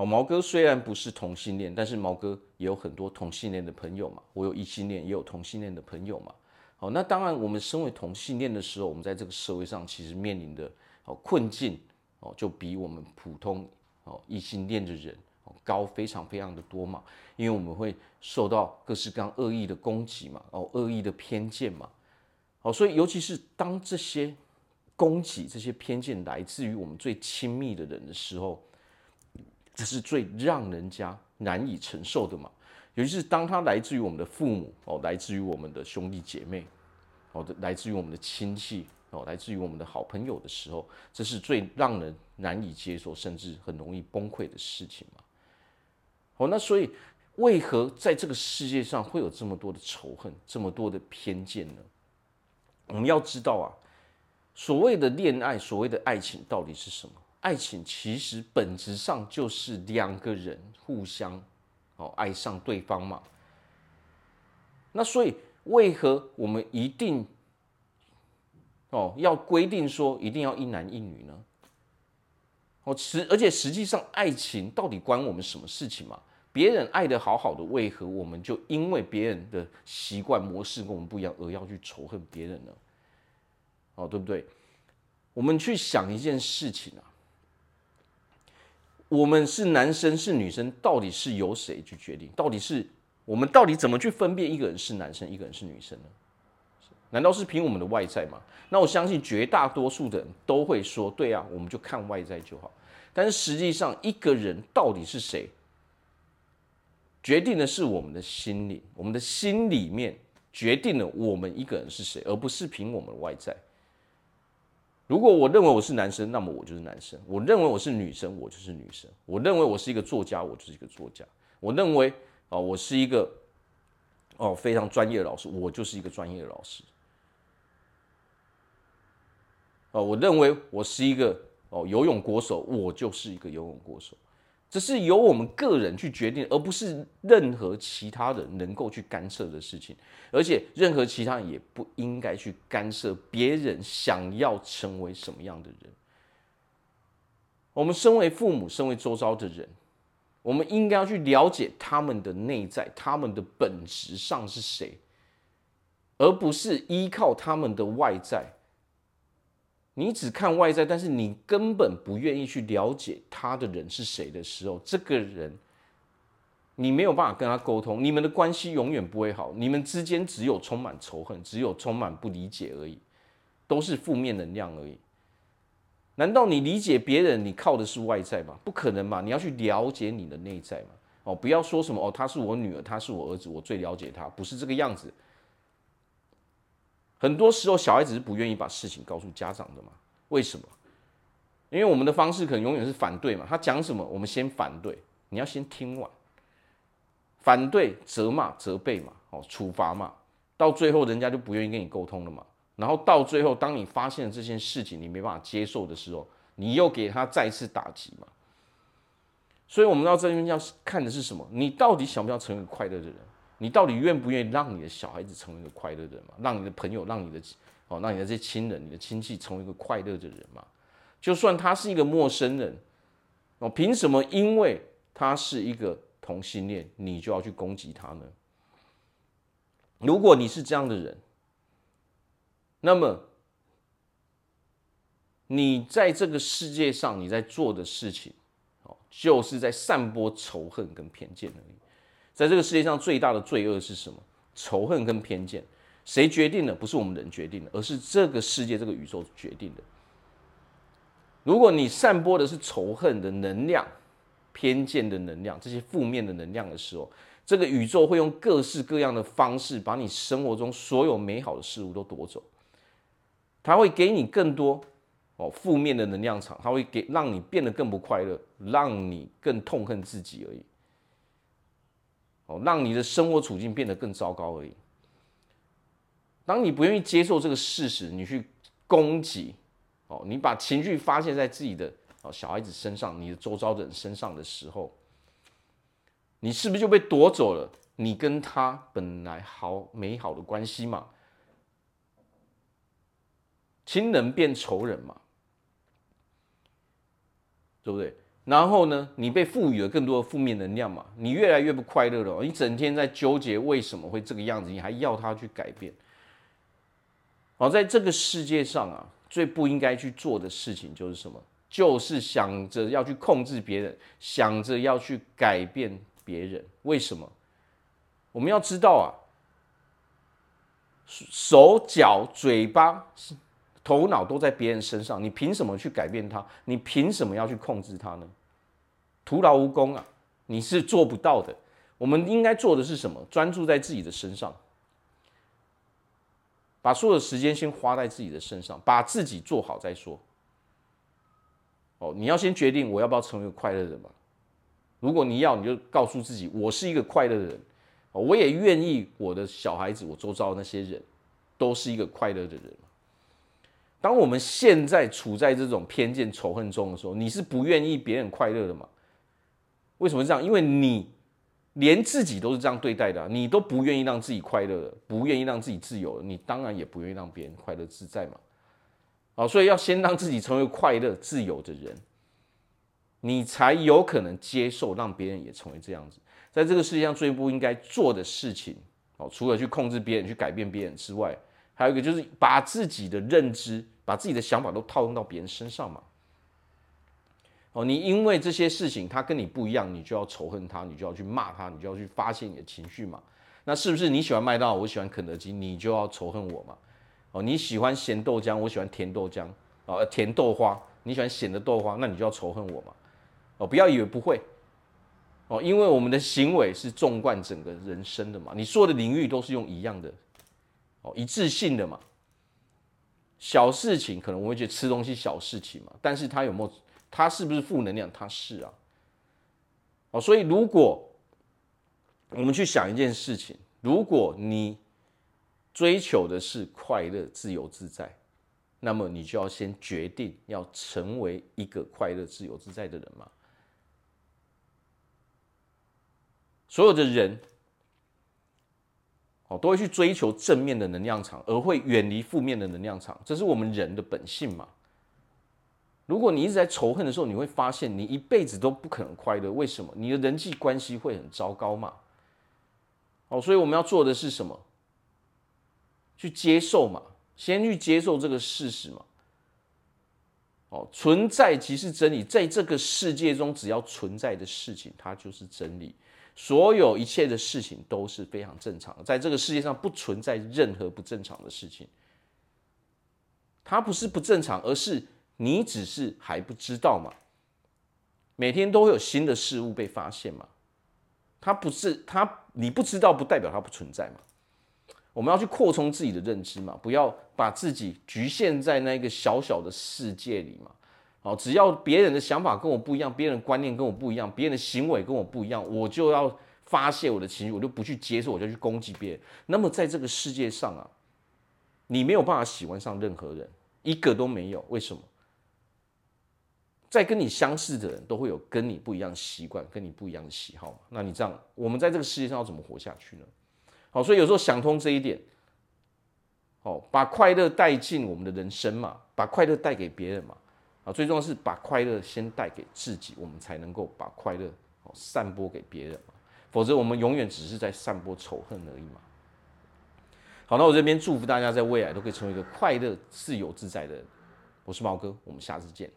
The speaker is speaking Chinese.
哦，毛哥虽然不是同性恋，但是毛哥也有很多同性恋的朋友嘛。我有异性恋，也有同性恋的朋友嘛。好，那当然，我们身为同性恋的时候，我们在这个社会上其实面临的哦困境哦，就比我们普通哦异性恋的人哦高非常非常的多嘛。因为我们会受到各式各样恶意的攻击嘛，哦恶意的偏见嘛。哦，所以尤其是当这些攻击、这些偏见来自于我们最亲密的人的时候。这是最让人家难以承受的嘛，尤其是当他来自于我们的父母哦，来自于我们的兄弟姐妹哦，来自于我们的亲戚哦，来自于我们的好朋友的时候，这是最让人难以接受，甚至很容易崩溃的事情嘛。哦，那所以为何在这个世界上会有这么多的仇恨，这么多的偏见呢？我们要知道啊，所谓的恋爱，所谓的爱情，到底是什么？爱情其实本质上就是两个人互相哦爱上对方嘛。那所以为何我们一定哦要规定说一定要一男一女呢？哦，实而且实际上爱情到底关我们什么事情嘛？别人爱的好好的，为何我们就因为别人的习惯模式跟我们不一样而要去仇恨别人呢？哦，对不对？我们去想一件事情啊。我们是男生是女生，到底是由谁去决定？到底是我们到底怎么去分辨一个人是男生，一个人是女生呢？难道是凭我们的外在吗？那我相信绝大多数的人都会说：对啊，我们就看外在就好。但是实际上，一个人到底是谁，决定的是我们的心理，我们的心里面决定了我们一个人是谁，而不是凭我们的外在。如果我认为我是男生，那么我就是男生；我认为我是女生，我就是女生；我认为我是一个作家，我就是一个作家；我认为啊，我是一个哦非常专业的老师，我就是一个专业的老师。哦，我认为我是一个哦游泳国手，我就是一个游泳国手。这是由我们个人去决定，而不是任何其他人能够去干涉的事情。而且，任何其他人也不应该去干涉别人想要成为什么样的人。我们身为父母，身为周遭的人，我们应该要去了解他们的内在，他们的本质上是谁，而不是依靠他们的外在。你只看外在，但是你根本不愿意去了解他的人是谁的时候，这个人你没有办法跟他沟通，你们的关系永远不会好，你们之间只有充满仇恨，只有充满不理解而已，都是负面能量而已。难道你理解别人，你靠的是外在吗？不可能嘛！你要去了解你的内在嘛！哦，不要说什么哦，他是我女儿，他是我儿子，我最了解他，不是这个样子。很多时候，小孩子是不愿意把事情告诉家长的嘛？为什么？因为我们的方式可能永远是反对嘛。他讲什么，我们先反对，你要先听完。反对、责骂、责备嘛，哦，处罚嘛，到最后人家就不愿意跟你沟通了嘛。然后到最后，当你发现了这件事情你没办法接受的时候，你又给他再次打击嘛。所以我们要这边要看的是什么？你到底想不想成为快乐的人？你到底愿不愿意让你的小孩子成为一个快乐的人嘛？让你的朋友，让你的哦，让你的这些亲人、你的亲戚成为一个快乐的人嘛？就算他是一个陌生人哦，凭什么因为他是一个同性恋，你就要去攻击他呢？如果你是这样的人，那么你在这个世界上你在做的事情哦，就是在散播仇恨跟偏见而已。在这个世界上最大的罪恶是什么？仇恨跟偏见，谁决定的？不是我们人决定的，而是这个世界、这个宇宙决定的。如果你散播的是仇恨的能量、偏见的能量、这些负面的能量的时候，这个宇宙会用各式各样的方式把你生活中所有美好的事物都夺走。它会给你更多哦负面的能量场，它会给让你变得更不快乐，让你更痛恨自己而已。哦，让你的生活处境变得更糟糕而已。当你不愿意接受这个事实，你去攻击，哦，你把情绪发泄在自己的哦小孩子身上，你的周遭的人身上的时候，你是不是就被夺走了你跟他本来好美好的关系嘛？亲人变仇人嘛？对不对？然后呢，你被赋予了更多的负面能量嘛，你越来越不快乐了。你整天在纠结为什么会这个样子，你还要他去改变。好，在这个世界上啊，最不应该去做的事情就是什么？就是想着要去控制别人，想着要去改变别人。为什么？我们要知道啊，手脚嘴巴、头脑都在别人身上，你凭什么去改变他？你凭什么要去控制他呢？徒劳无功啊！你是做不到的。我们应该做的是什么？专注在自己的身上。把所有的时间先花在自己的身上，把自己做好再说。哦，你要先决定我要不要成为一个快乐的人嘛？如果你要，你就告诉自己，我是一个快乐的人，我也愿意我的小孩子，我周遭的那些人都是一个快乐的人。当我们现在处在这种偏见仇恨中的时候，你是不愿意别人快乐的吗？为什么这样？因为你。连自己都是这样对待的，你都不愿意让自己快乐，不愿意让自己自由，你当然也不愿意让别人快乐自在嘛。好，所以要先让自己成为快乐自由的人，你才有可能接受让别人也成为这样子。在这个世界上最不应该做的事情，哦，除了去控制别人、去改变别人之外，还有一个就是把自己的认知、把自己的想法都套用到别人身上嘛。哦，你因为这些事情他跟你不一样，你就要仇恨他，你就要去骂他，你就要去发泄你的情绪嘛？那是不是你喜欢麦当劳，我喜欢肯德基，你就要仇恨我嘛？哦，你喜欢咸豆浆，我喜欢甜豆浆，哦，甜豆花，你喜欢咸的豆花，那你就要仇恨我嘛？哦，不要以为不会，哦，因为我们的行为是纵贯整个人生的嘛，你所有的领域都是用一样的，哦，一致性的嘛。小事情可能我会觉得吃东西小事情嘛，但是他有没有？它是不是负能量？它是啊，哦，所以如果我们去想一件事情，如果你追求的是快乐、自由自在，那么你就要先决定要成为一个快乐、自由自在的人嘛。所有的人哦，都会去追求正面的能量场，而会远离负面的能量场，这是我们人的本性嘛。如果你一直在仇恨的时候，你会发现你一辈子都不可能快乐。为什么？你的人际关系会很糟糕嘛。哦，所以我们要做的是什么？去接受嘛，先去接受这个事实嘛。哦，存在即是真理，在这个世界中，只要存在的事情，它就是真理。所有一切的事情都是非常正常的，在这个世界上不存在任何不正常的事情。它不是不正常，而是。你只是还不知道嘛？每天都会有新的事物被发现嘛？它不是它，你不知道不代表它不存在嘛？我们要去扩充自己的认知嘛，不要把自己局限在那个小小的世界里嘛。好，只要别人的想法跟我不一样，别人的观念跟我不一样，别人的行为跟我不一样，我就要发泄我的情绪，我就不去接受，我就去攻击别人。那么在这个世界上啊，你没有办法喜欢上任何人，一个都没有。为什么？在跟你相似的人都会有跟你不一样习惯，跟你不一样的喜好嘛。那你这样，我们在这个世界上要怎么活下去呢？好，所以有时候想通这一点，好，把快乐带进我们的人生嘛，把快乐带给别人嘛。啊，最重要是把快乐先带给自己，我们才能够把快乐哦散播给别人嘛。否则我们永远只是在散播仇恨而已嘛。好，那我这边祝福大家在未来都可以成为一个快乐、自由自在的人。我是毛哥，我们下次见。